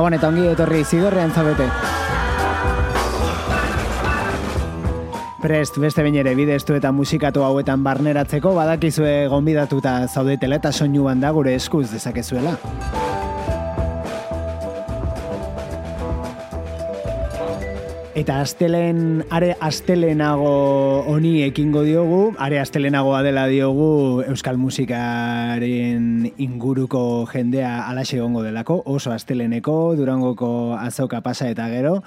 Gabon eta ongi etorri zidorrean zabete. Prest, beste bain ere bidestu eta musikatu hauetan barneratzeko badakizue gonbidatuta zaudetela eta soinu da gure eskuz dezakezuela. Eta astelen, are astelenago honi ekingo diogu, are astelenagoa dela diogu Euskal Musikaren inguruko jendea alaxe gongo delako, oso asteleneko, durangoko azoka pasa eta gero,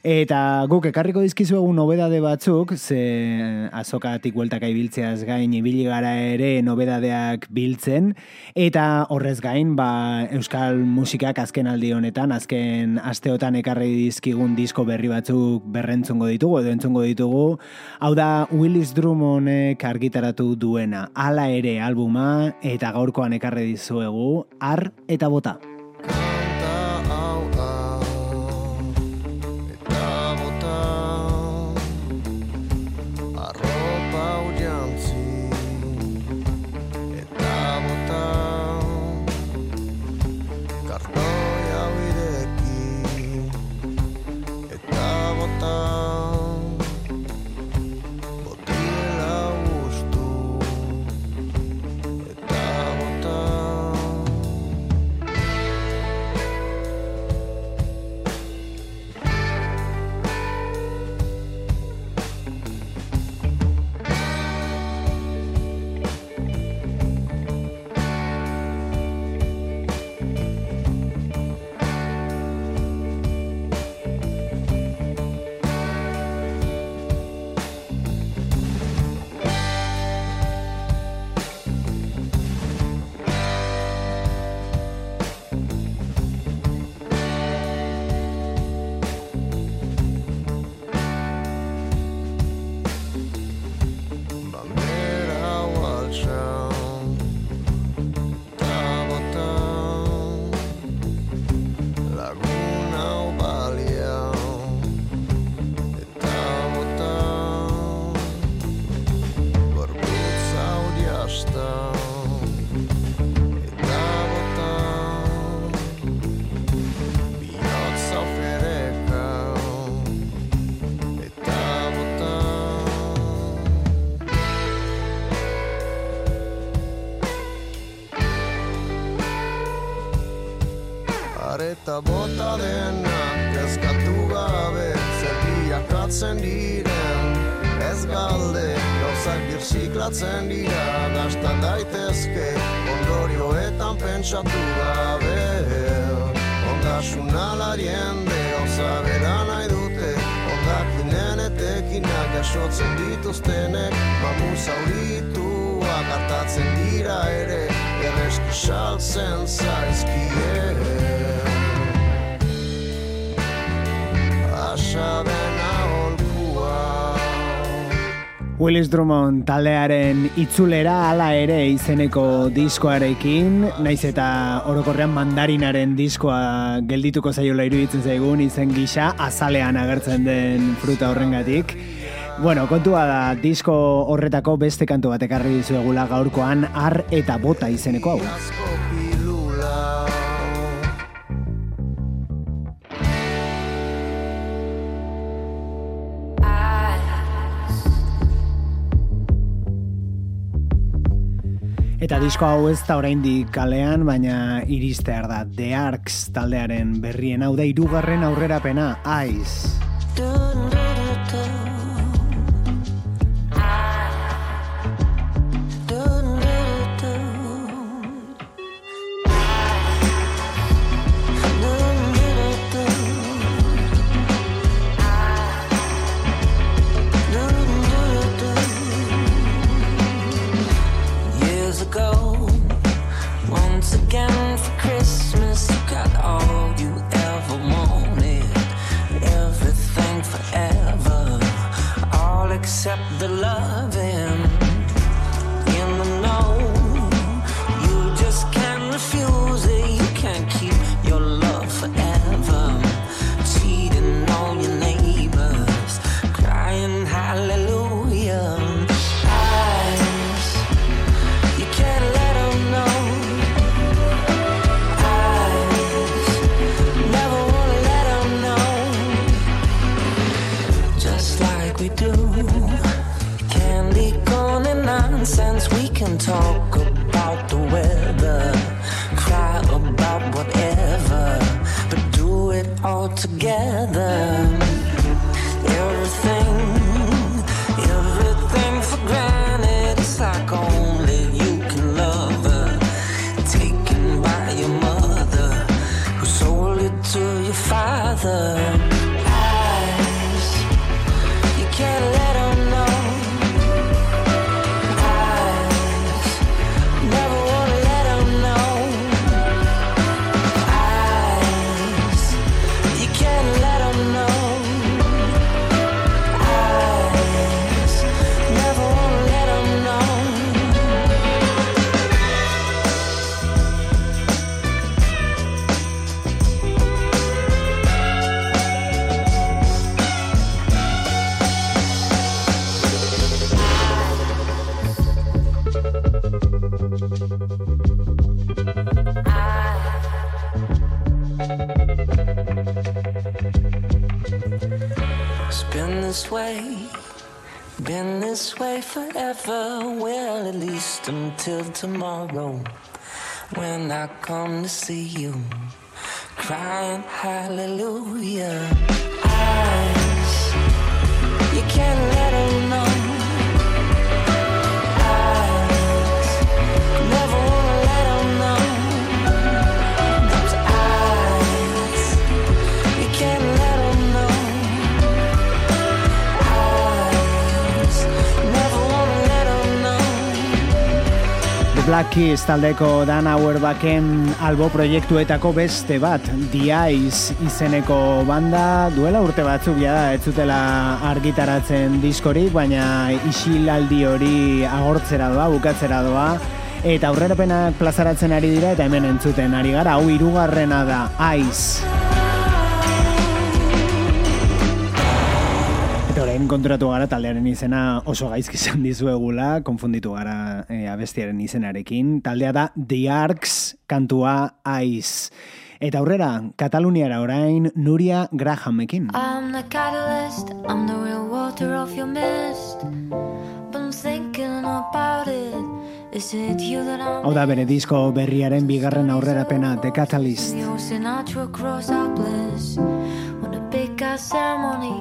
Eta guk ekarriko dizkizu egun nobedade batzuk, ze azokatik bueltak ibiltzeaz gain ibili gara ere nobedadeak biltzen, eta horrez gain, ba, Euskal musikak azken aldi honetan, azken asteotan ekarri dizkigun disko berri batzuk berrentzungo ditugu, edo entzungo ditugu, hau da Willis Drummondek argitaratu duena, hala ere albuma, eta gaurkoan ekarri dizuegu, ar eta bota. Eta bota denak ezkatu gabe zerbiak atzen diren ez galde gauzak birziklatzen dira dastan daitezke ondorioetan pentsatu gabe ondasun alarien de gauza bera nahi dute ondakinen etekinak jasotzen dituztenek mamu zaurituak hartatzen dira ere erreski saltzen zaizkie Willis Drummond taldearen itzulera hala ere izeneko diskoarekin, naiz eta orokorrean mandarinaren diskoa geldituko zaiola iruditzen zaigun izen gisa azalean agertzen den fruta horrengatik. Bueno, kontua da, disko horretako beste kantu bat ekarri dizuegula gaurkoan ar eta bota izeneko hau. Eta disko hau ez da oraindik kalean, baina iristear da The Arcs taldearen berrien hau da irugarren aurrerapena, Ice. It's been this way, been this way forever. Well, at least until tomorrow, when I come to see you, crying hallelujah. Eyes, you can't let 'em The Black Keys taldeko Dan Auerbachen albo proiektuetako beste bat, Eyes izeneko banda, duela urte batzuk ja ez zutela argitaratzen diskorik, baina isilaldi hori agortzera doa, bukatzera doa, eta aurrerapenak plazaratzen ari dira eta hemen entzuten ari gara, hau hirugarrena da, Eyes. Konturatu gara taldearen izena oso gaizki izan dizuegula, konfunditu gara e, abestiaren izenarekin. Taldea da The Arcs, kantua Ice. Eta aurrera, Kataluniara orain Nuria Grahamekin. I'm the catalyst, I'm the real water of your mist. I'm thinking about it. Is it you that I'm Hau da bere disko berriaren bigarren aurrerapena The Catalyst. Sinatra cross our bliss. On a big ceremony,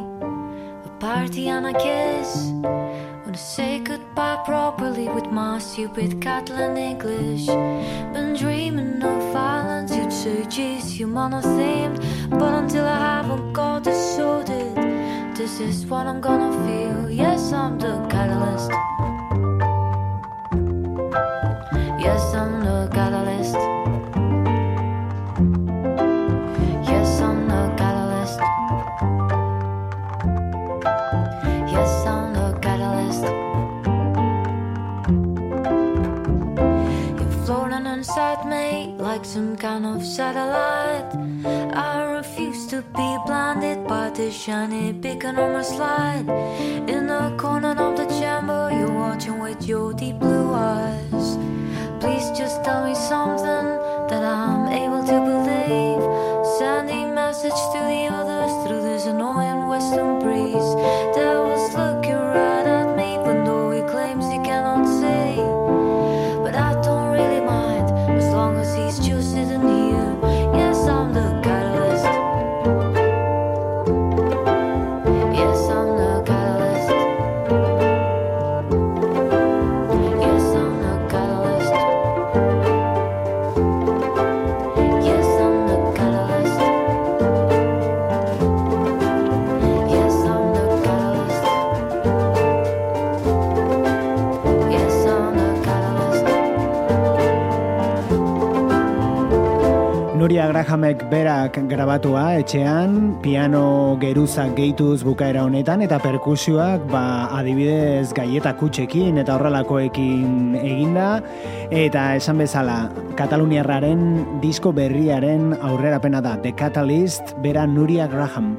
party and a kiss. Wanna say goodbye properly with my stupid Catalan English. Been dreaming of violence, you'd say, geez, you monothemed. But until I haven't got it sorted, this is what I'm gonna feel. Yes, I'm the catalyst. Yes, I'm the catalyst. Like some kind of satellite. I refuse to be blinded by the shiny beacon on my slide. In the corner of the chamber, you're watching with your deep blue eyes. Please just tell me something that I'm able to believe. Sending message to the others through this annoying western breeze. Grahamek berak grabatua etxean, piano geruzak gehituz bukaera honetan, eta perkusioak ba, adibidez gaieta kutxekin eta horrelakoekin eginda, eta esan bezala, Kataluniarraren disko berriaren aurrerapena da, The Catalyst, bera Nuria Graham.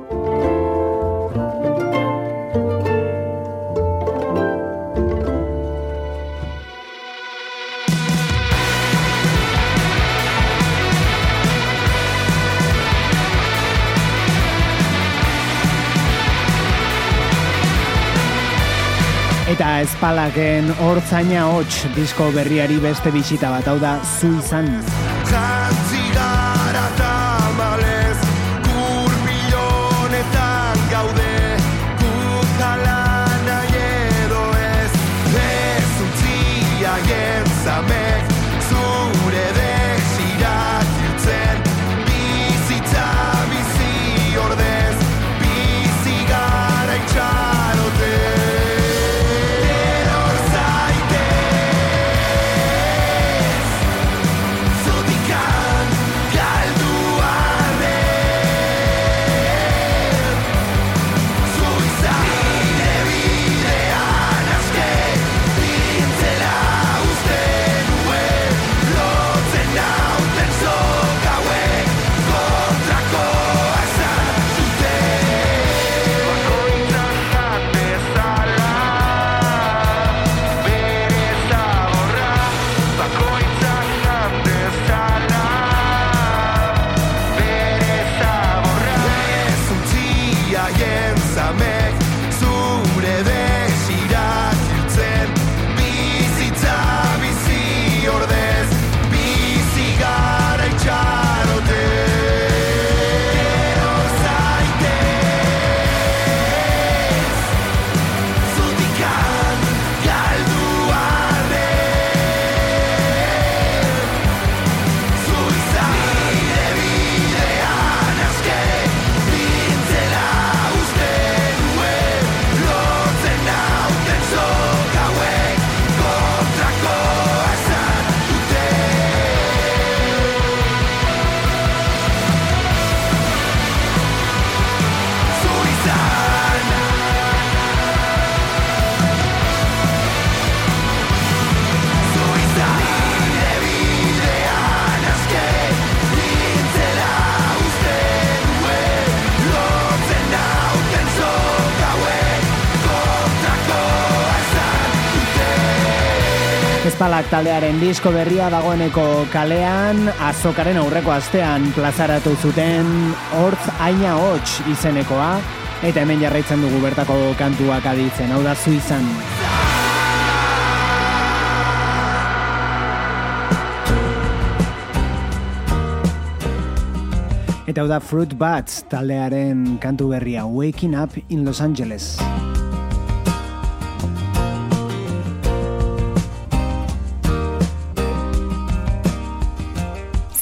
Espalaken hortzaina hots disko berriari beste bisita bat, hau da zu izan. taldearen disko berria dagoeneko kalean, azokaren aurreko astean plazaratu zuten hortz aina hots izenekoa, eta hemen jarraitzen dugu bertako kantuak aditzen, hau da Suizan. Eta hau da Fruit Bats taldearen kantu berria Waking Up in Los Angeles.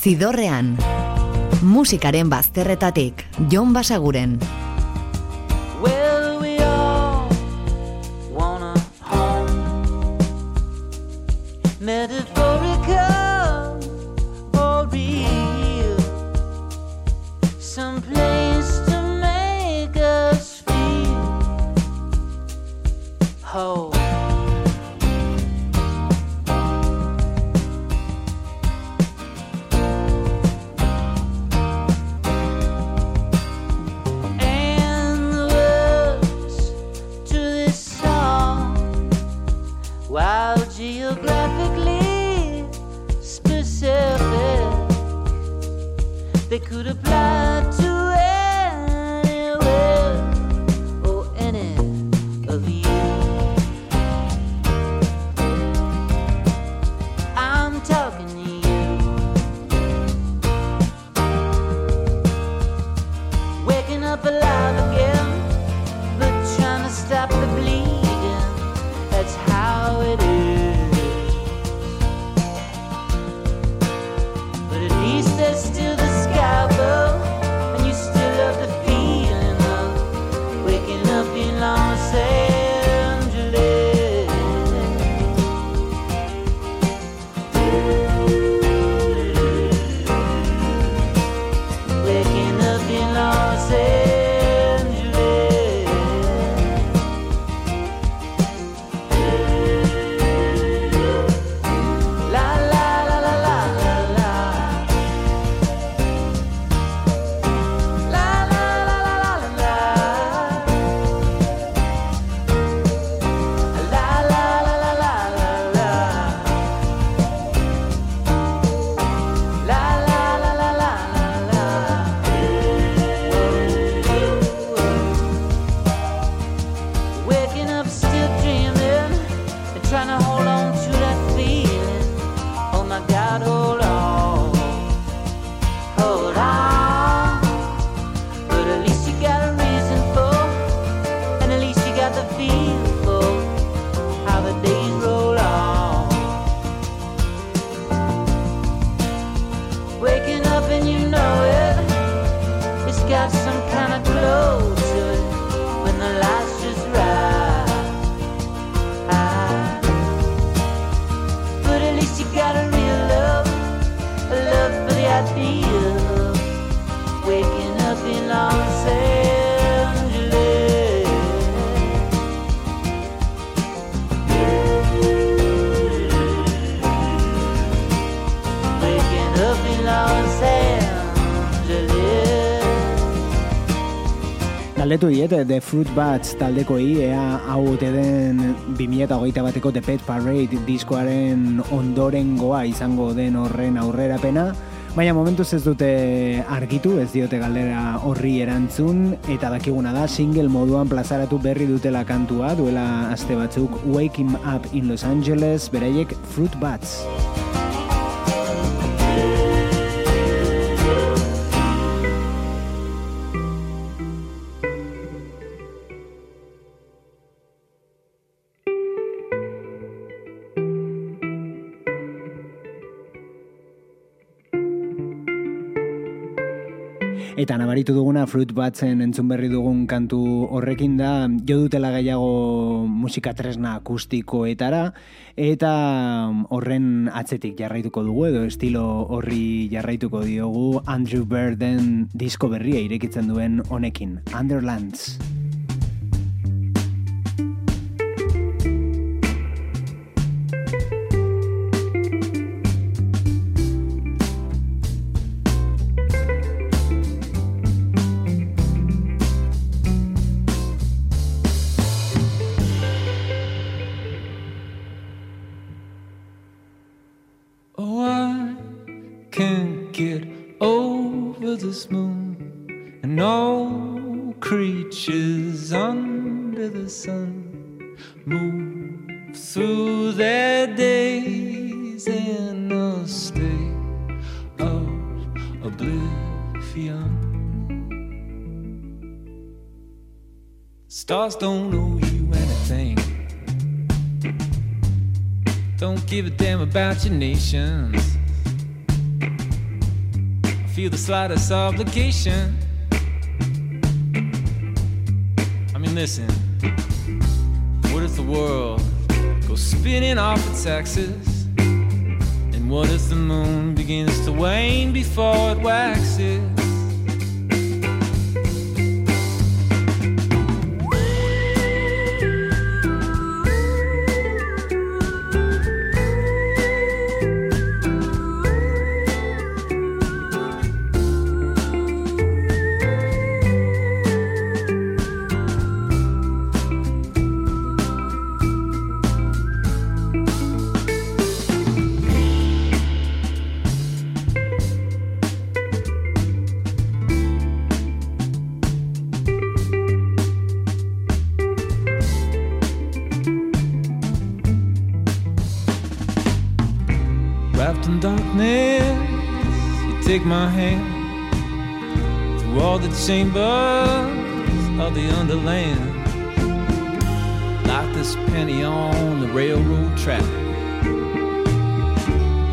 Zidorrean. Musikaren bazterretatik, Jon Basaguren. Diete The Fruit Bats taldekoi ea hau ote den 2008 bateko The Pet Parade diskoaren ondorengoa izango den horren aurrerapena, baina momentuz ez dute argitu, ez diote galdera horri erantzun, eta dakiguna da single moduan plazaratu berri dutela kantua, duela aste batzuk Waking Up in Los Angeles, beraiek Fruit Bats. Eta nabaritu duguna Fruit Batsen entzun berri dugun kantu horrekin da jo dutela gehiago musika tresna akustikoetara eta horren atzetik jarraituko dugu edo estilo horri jarraituko diogu Andrew Birden disko berria irekitzen duen honekin, Underlands. About your nations. Feel the slightest obligation. I mean, listen. What if the world goes spinning off its axis? And what if the moon begins to wane before it waxes? Darkness, you take my hand through all the chambers of the underland. Like this penny on the railroad track.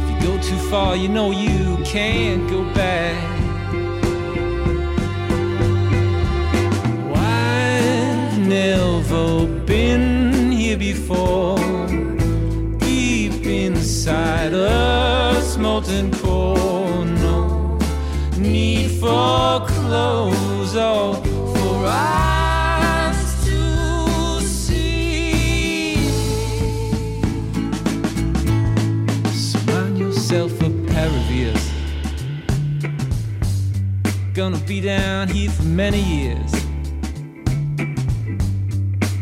If you go too far, you know you can't go back. Never been here before deep inside a molten core. No need for clothes or for eyes to see. Surround yourself a ears. Gonna be down here for many years.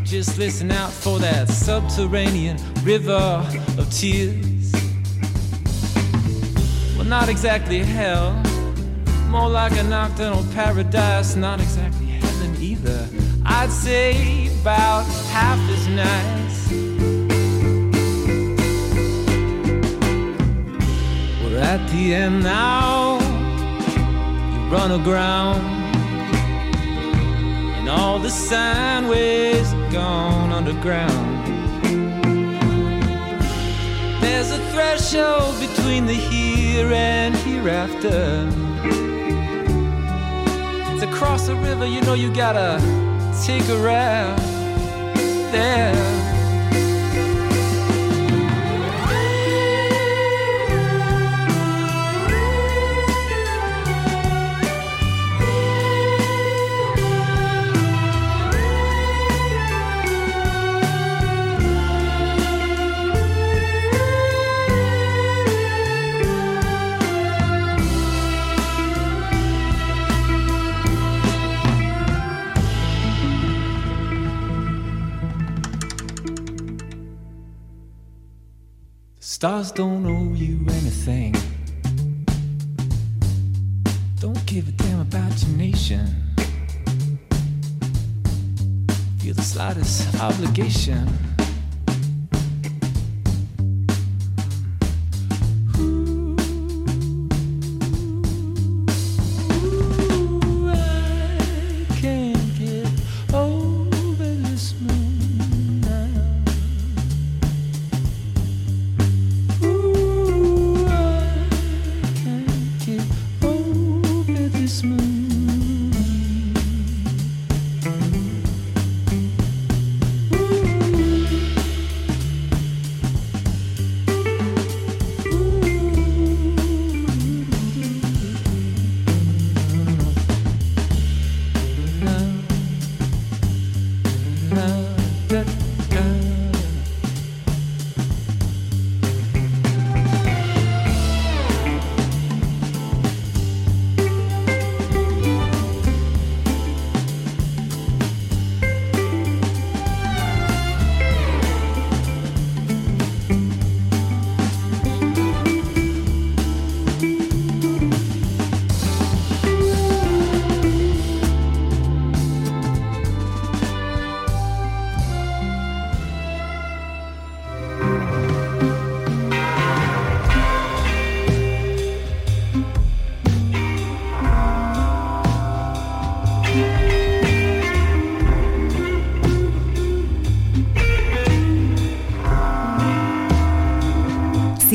Just listen out for that subterranean river of tears. Not exactly hell, more like a nocturnal paradise, not exactly heaven either. I'd say about half as nice. We're at the end now, you run aground. And all the sine gone underground. There's a threshold between the here and hereafter. To cross a river, you know you gotta take a raft there. Stars don't owe you anything. Don't give a damn about your nation. Feel the slightest obligation.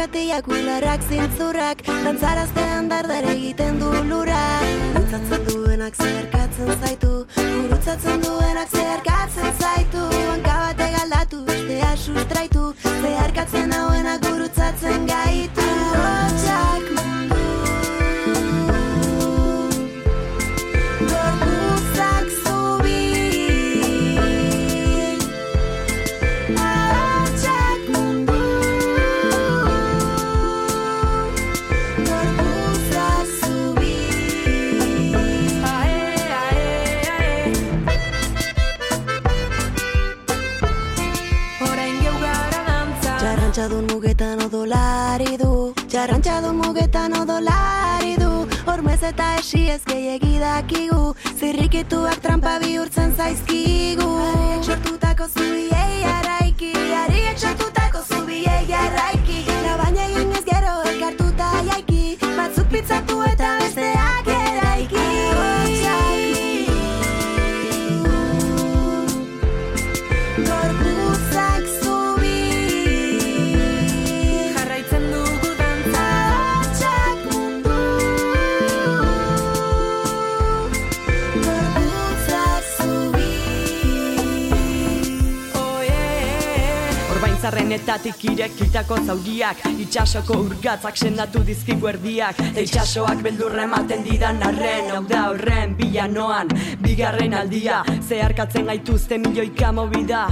Aldakak orkatiak ularrak zintzurrak Dantzaraztean dardar egiten du lura. Dantzatzen duenak zeharkatzen zaitu Gurutzatzen duenak zeharkatzen zaitu. Hanka bate galdatu, bestea sustraitu Zeharkatzen hauenak du Txarrantxadun mugetan odolari du. Hormez eta esi ez gehiagi dakigu. Zirrikituak trampa bihurtzen zaizkigu. Ariek sortutako zubiei araiki Ariek sortutako zubiei araiki. Labaina egin ez gero elkartuta jaiki. Batzuk pitzatu eta besteak Orbaintzarrenetatik irekitako zauriak Itxasoko urgatzak sendatu dizkigu erdiak. Eta itxasoak beldurra ematen didan arren Hau da horren bilanoan. Bigarren aldia Zeharkatzen gaituzte milioika mobida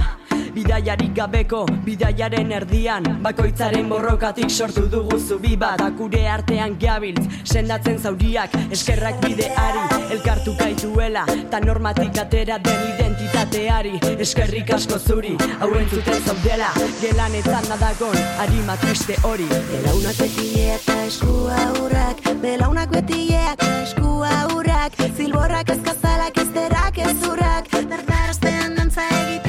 Bidaiarik gabeko, bidaiaren erdian Bakoitzaren borrokatik sortu dugu zubi bat. Akure artean gabiltz, sendatzen zauriak Eskerrak bideari, elkartu gaituela Ta normatik atera den identitateari. Eskerrik asko zuri, hauen zuten zaudela Gelanetan nadagon, harima triste hori. Belaunak beti eta esku aurrak Belaunak beti eta esku aurrak Zilborrak ezkazalak ezterak ezurrak Bertaraztean dantza egiten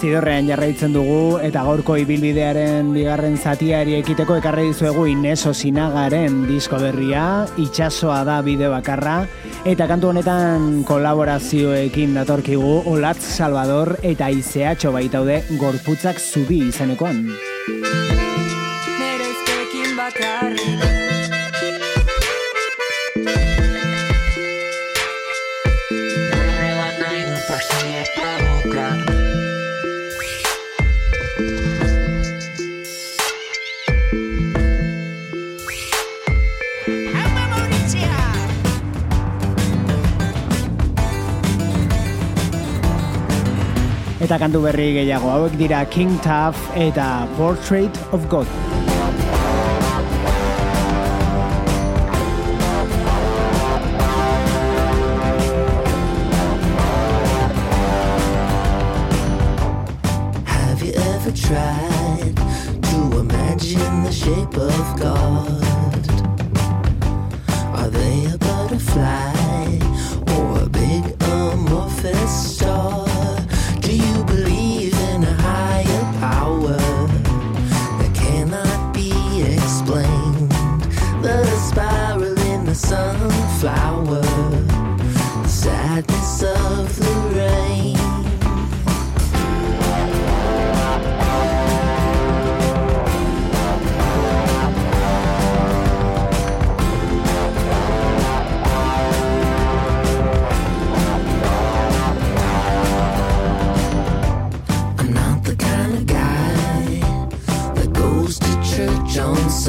Zidorrean jarraitzen dugu eta gaurko ibilbidearen bigarren zatiari ekiteko ekarri dizuegu Ineso Sinagaren disko berria, itxasoa da bide bakarra, eta kantu honetan kolaborazioekin datorkigu Olatz Salvador eta Izeatxo baitaude gorputzak zubi izenekoan. Eta kantu berri gehiago hauek dira King Tuff eta Portrait of God.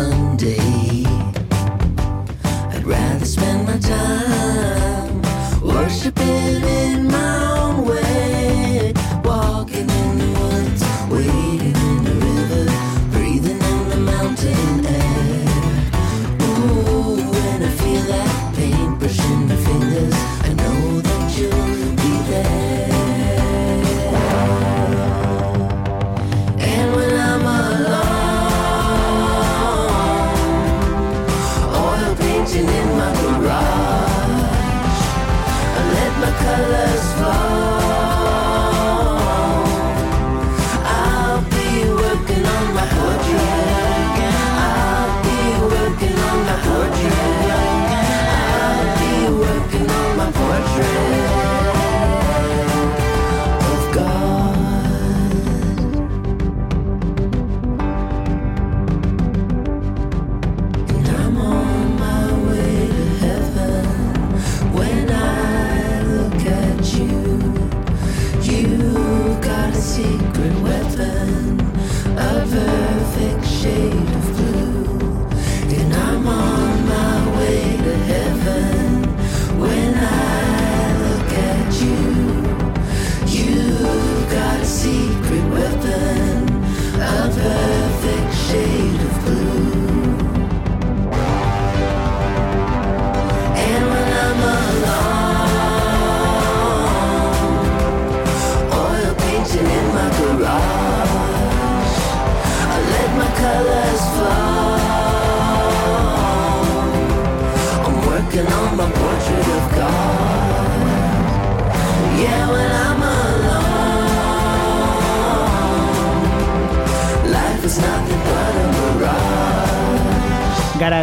Sunday.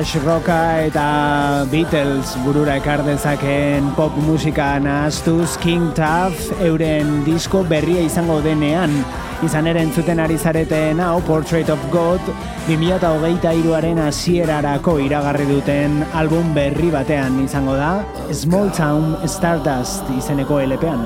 Garage rocka eta Beatles burura ekar dezakeen pop musika nahaztuz King Tuff euren disko berria izango denean. Izan ere entzuten ari zareten hau Portrait of God 2008 iruaren hasierarako iragarri duten album berri batean izango da Small Town Stardust izeneko LPan.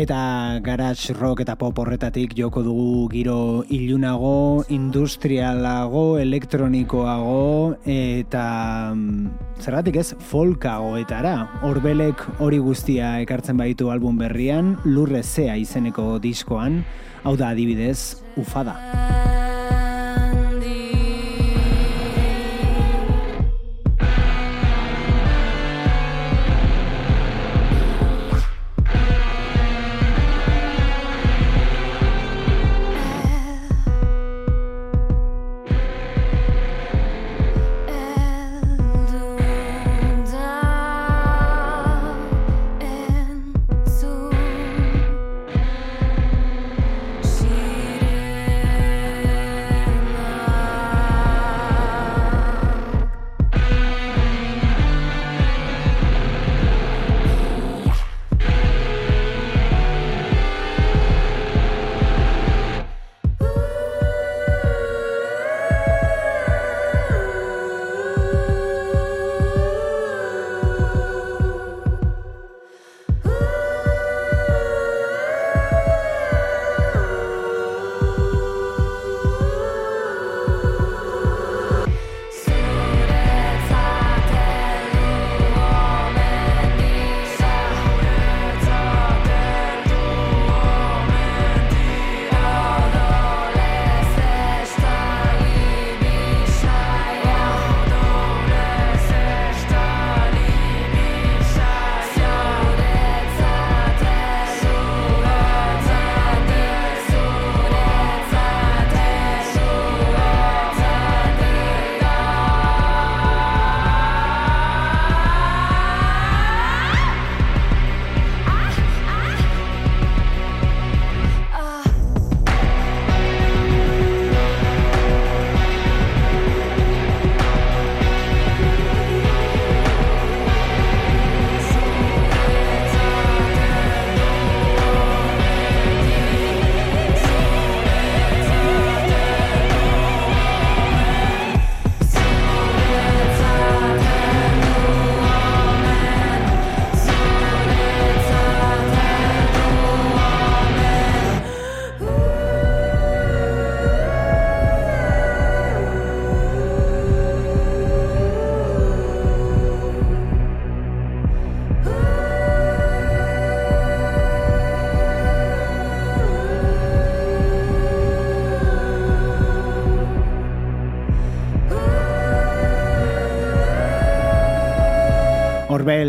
Eta garage rock eta pop horretatik joko dugu giro ilunago, industrialago, elektronikoago eta mm, zergatik ez folkagoetara. Horbelek hori guztia ekartzen baitu album berrian, lurre zea izeneko diskoan, hau da adibidez, ufada.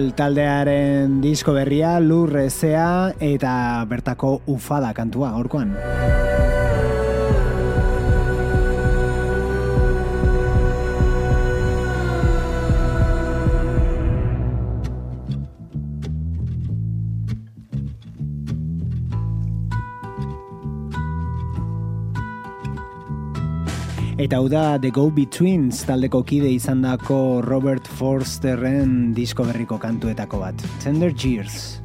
Orbel taldearen disko berria, lurrezea eta bertako ufada kantua gaurkoan. Eta hau da The Go Betweens taldeko kide izandako Robert Forsterren disko berriko kantuetako bat. Tender Years.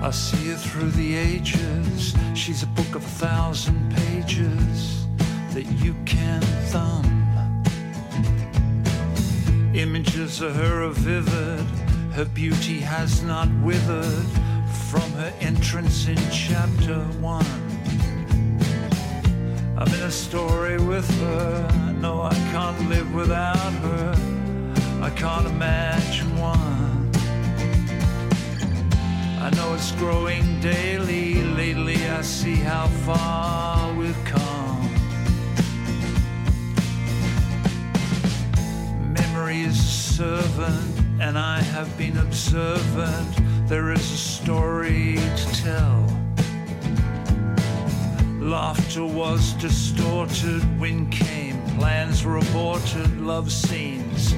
I see her through the ages. She's a book of a thousand pages that you can thumb. Images of her are vivid, her beauty has not withered from her entrance in chapter one. I'm in a story with her. No, I can't live without her. I can't imagine one. I know it's growing daily. Lately, I see how far we've come. Memory is a servant, and I have been observant. There is a story to tell. Laughter was distorted, wind came, plans were aborted, love scenes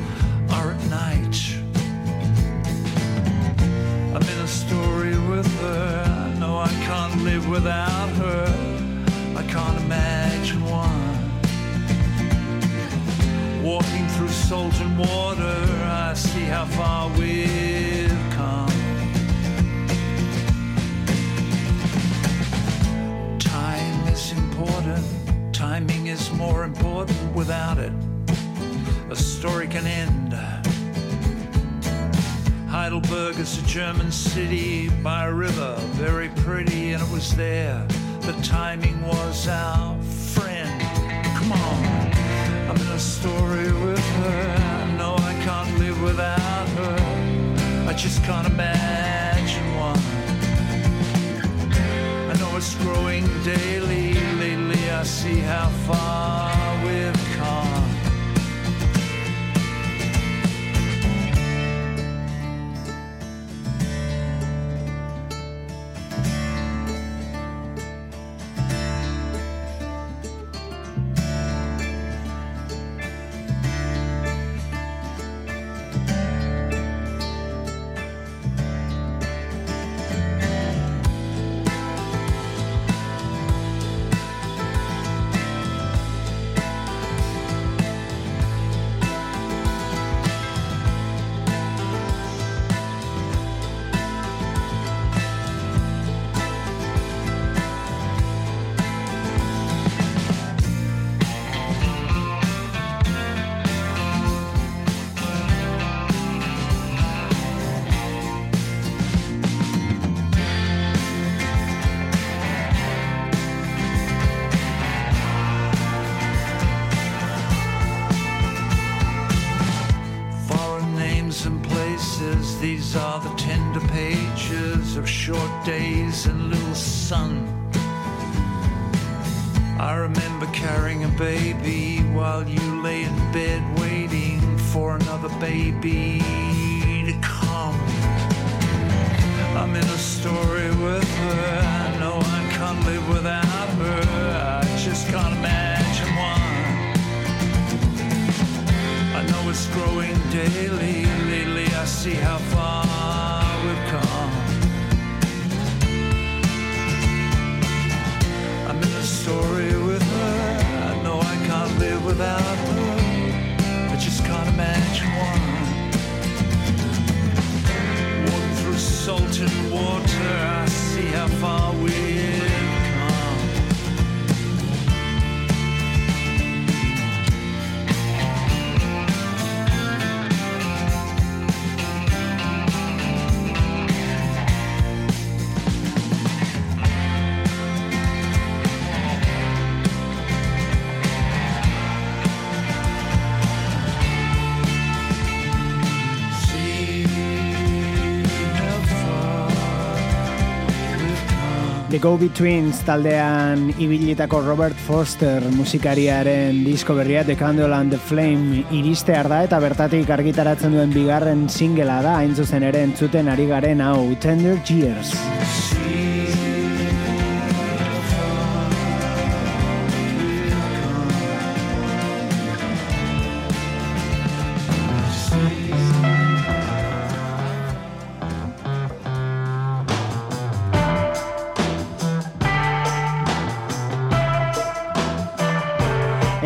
are at night. I'm in a story with her. I know I can't live without her. I can't imagine one. Walking through salt and water, I see how far we've come. Important. Timing is more important without it. A story can end. Heidelberg is a German city by a river, very pretty, and it was there. The timing was our friend. Come on, I'm in a story with her. Know I can't live without her. I just can't imagine one. I know it's growing daily. I see how far we've days and little sun. The Go-Betweens taldean ibilitako Robert Foster musikariaren disko berria The Candle and the Flame iristear da eta bertatik argitaratzen duen bigarren singela da hain zuzen ere entzuten ari garen hau Tender Years.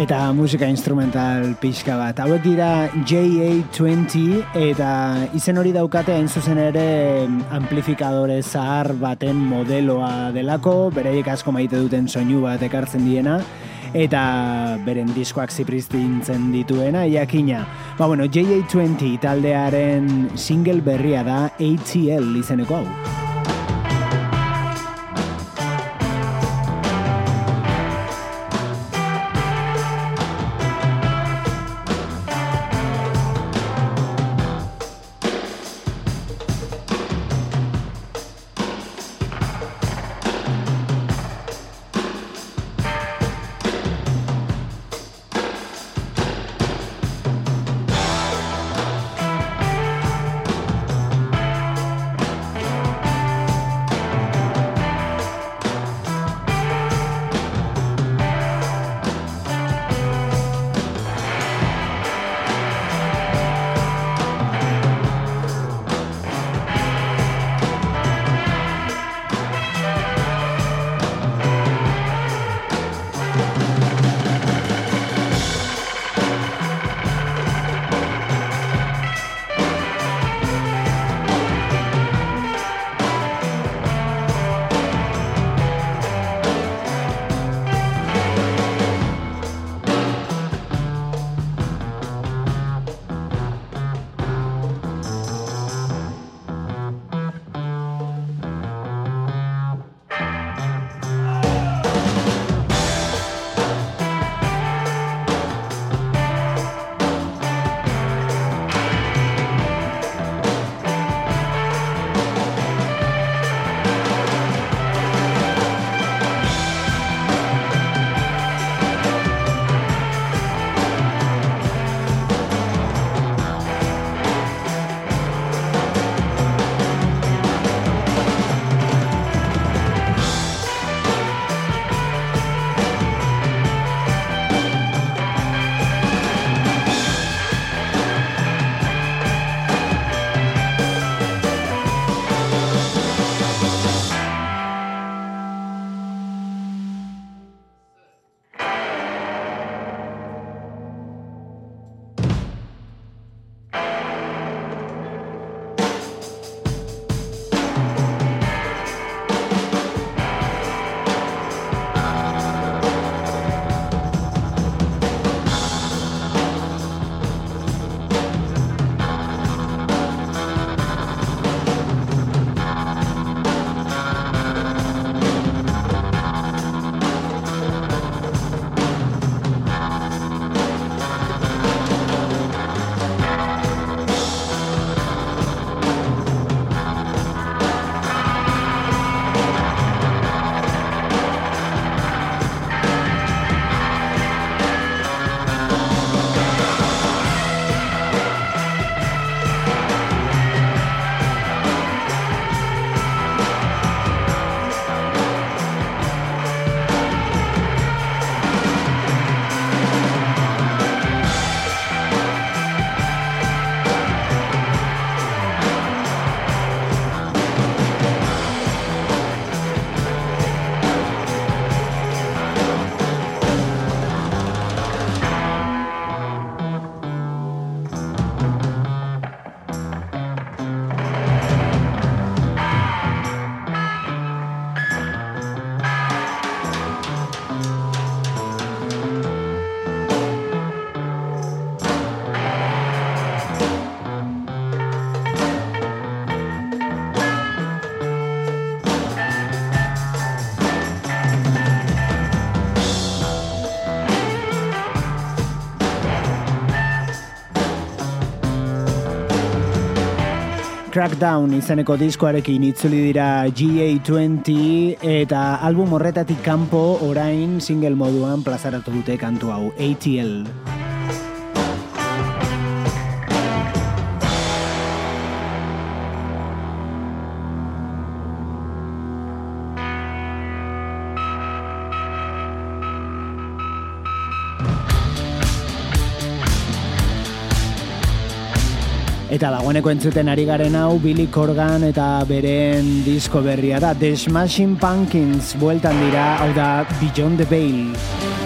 Eta musika instrumental pixka bat. Hauek dira JA20 eta izen hori daukate hain zuzen ere amplifikadore zahar baten modeloa delako, bereiek asko maite duten soinu bat ekartzen diena, eta beren diskoak zipristintzen dituena, jakina. Ba bueno, JA20 taldearen single berria da ATL izeneko hau. Crackdown izeneko diskoarekin itzuli dira GA20 eta album horretatik kanpo orain single moduan plazaratu dute kantu hau ATL. Eta dagoeneko entzuten ari garen hau Billy Corgan eta beren disko berria da The Smashing Pumpkins bueltan dira, hau da Beyond the Veil.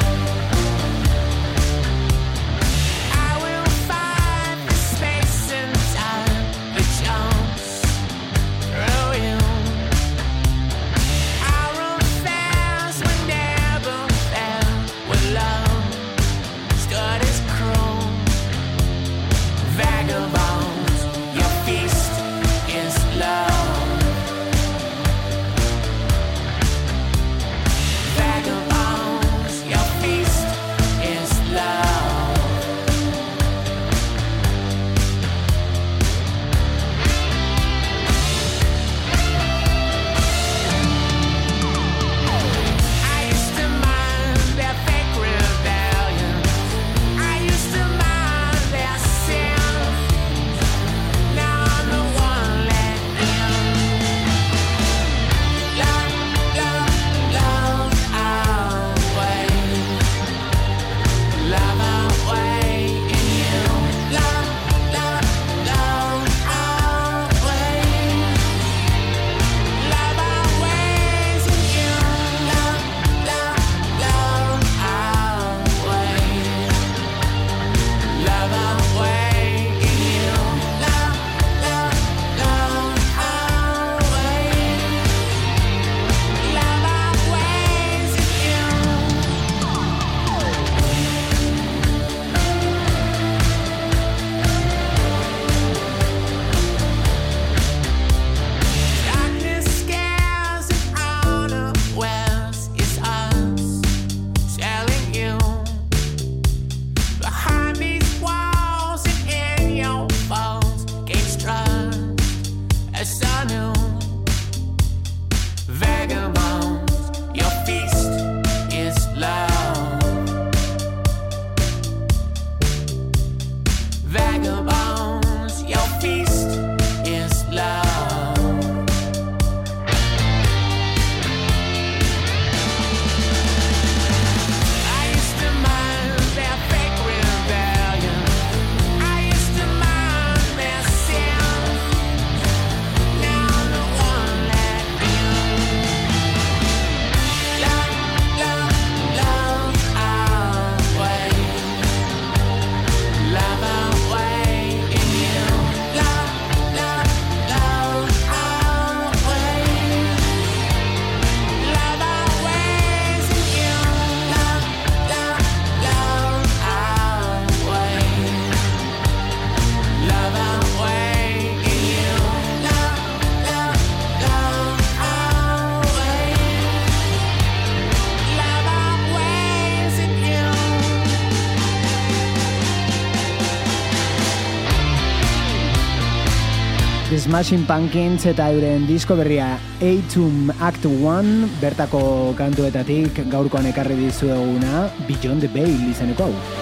Smashing Pumpkins eta euren disko berria A2 Act 1 bertako kantuetatik gaurkoan ekarri dizueguna Beyond the Veil izeneko hau.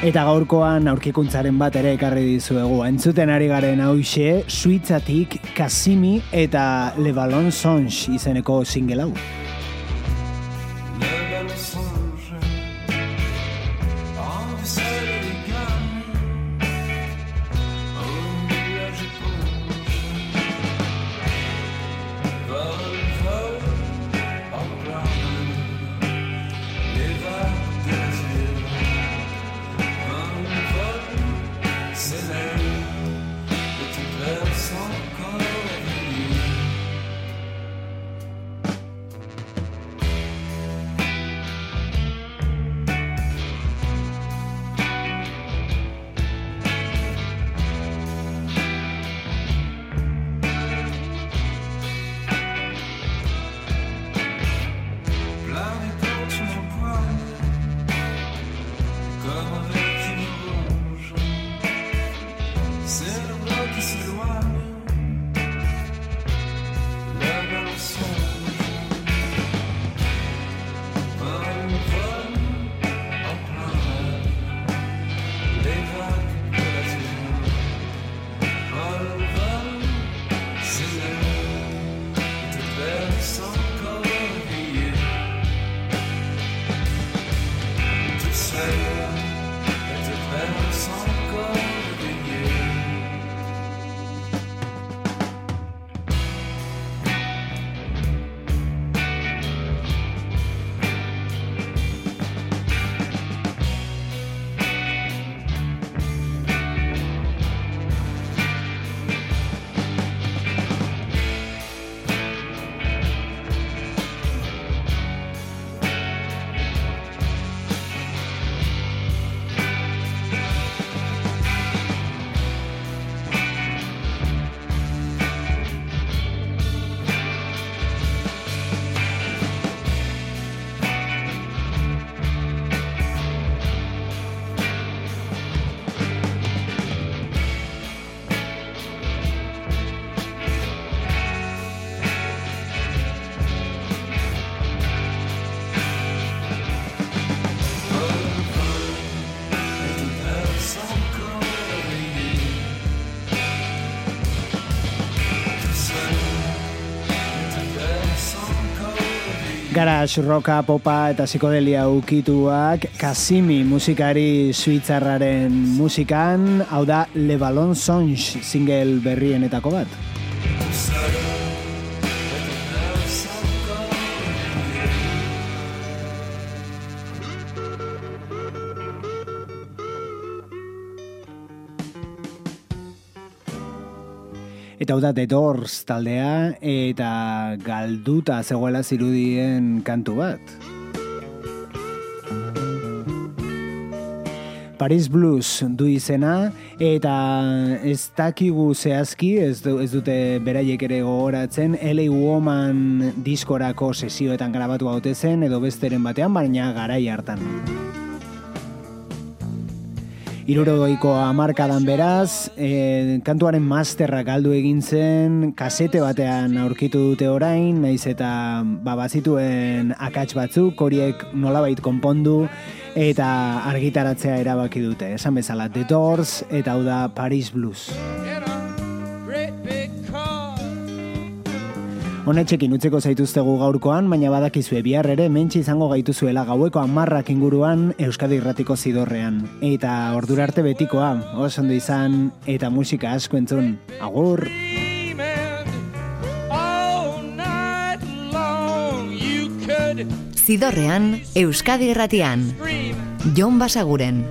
Eta gaurkoan aurkikuntzaren bat ere ekarri dizuegu. Entzuten ari garen hauxe, Suitzatik, Kasimi eta Le Ballon Songe izeneko single hau. Garage rocka, popa eta psikodelia ukituak Kasimi musikari suitzarraren musikan, hau da Le Ballon Songe single berrienetako bat. Eta hau da The Doors taldea eta galduta zegoela zirudien kantu bat. Paris Blues du izena eta ez dakigu zehazki, ez, du, ez dute beraiek ere gogoratzen, LA Woman diskorako sesioetan grabatu haute zen edo besteren batean, baina garai hartan. Irurogoiko amarkadan beraz, e, kantuaren masterra galdu egin zen, kasete batean aurkitu dute orain, naiz eta ba, bazituen akats batzuk, horiek nolabait konpondu, eta argitaratzea erabaki dute. Esan bezala, The Doors, eta hau da Paris Blues. Honetxekin utzeko zaituztegu gaurkoan, baina badakizue bihar ere mentxe izango gaituzuela gaueko amarrak inguruan Euskadi Irratiko zidorrean. Eta ordura arte betikoa, oso ondo izan, eta musika asko entzun. Agur! Zidorrean, Euskadi Irratian. Jon Basaguren.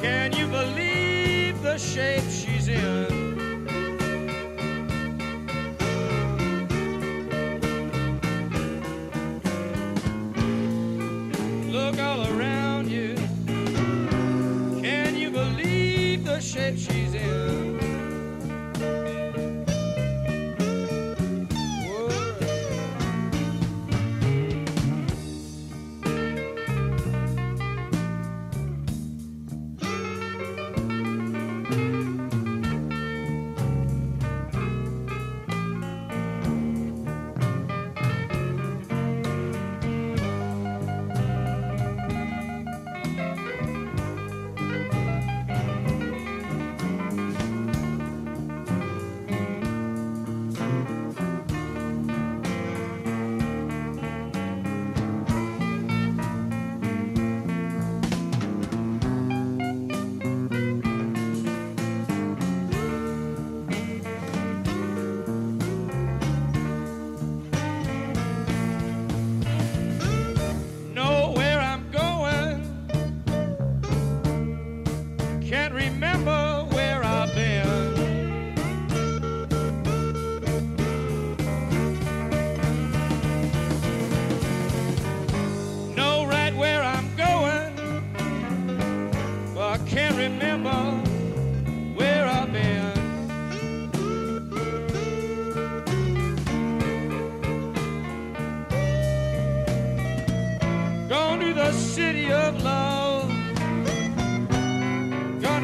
Can you believe the shape she's in? Look all around you. Can you believe the shape she's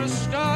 Stop.